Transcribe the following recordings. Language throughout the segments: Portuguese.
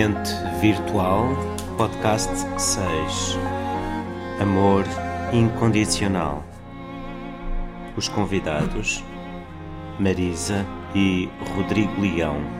Ambiente Virtual, Podcast 6 Amor Incondicional. Os convidados Marisa e Rodrigo Leão.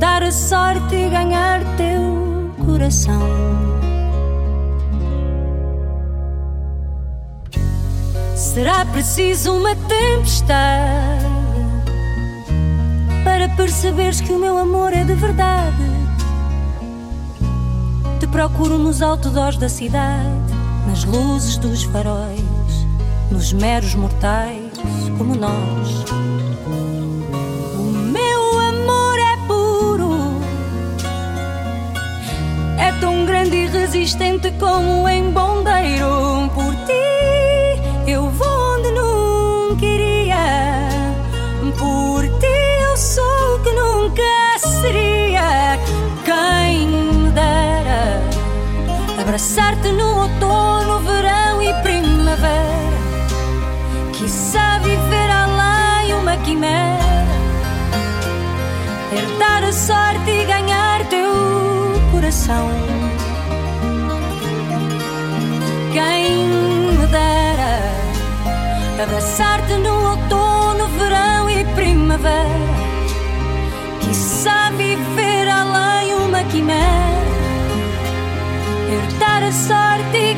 dar a sorte e ganhar teu coração. Será preciso uma tempestade para perceberes que o meu amor é de verdade. Te procuro nos outdoors da cidade, nas luzes dos faróis, nos meros mortais como nós. Resistente como em bombeiro. Por ti eu vou onde nunca iria. Por ti eu sou o que nunca seria. Quem me dera abraçar-te no outono, verão e primavera. Quizá viver além uma quimera. Herdar a sorte e ganhar teu coração. Quem me dera abraçar-te no outono, verão e primavera. Quizá viver além uma quimera, herdar a sorte e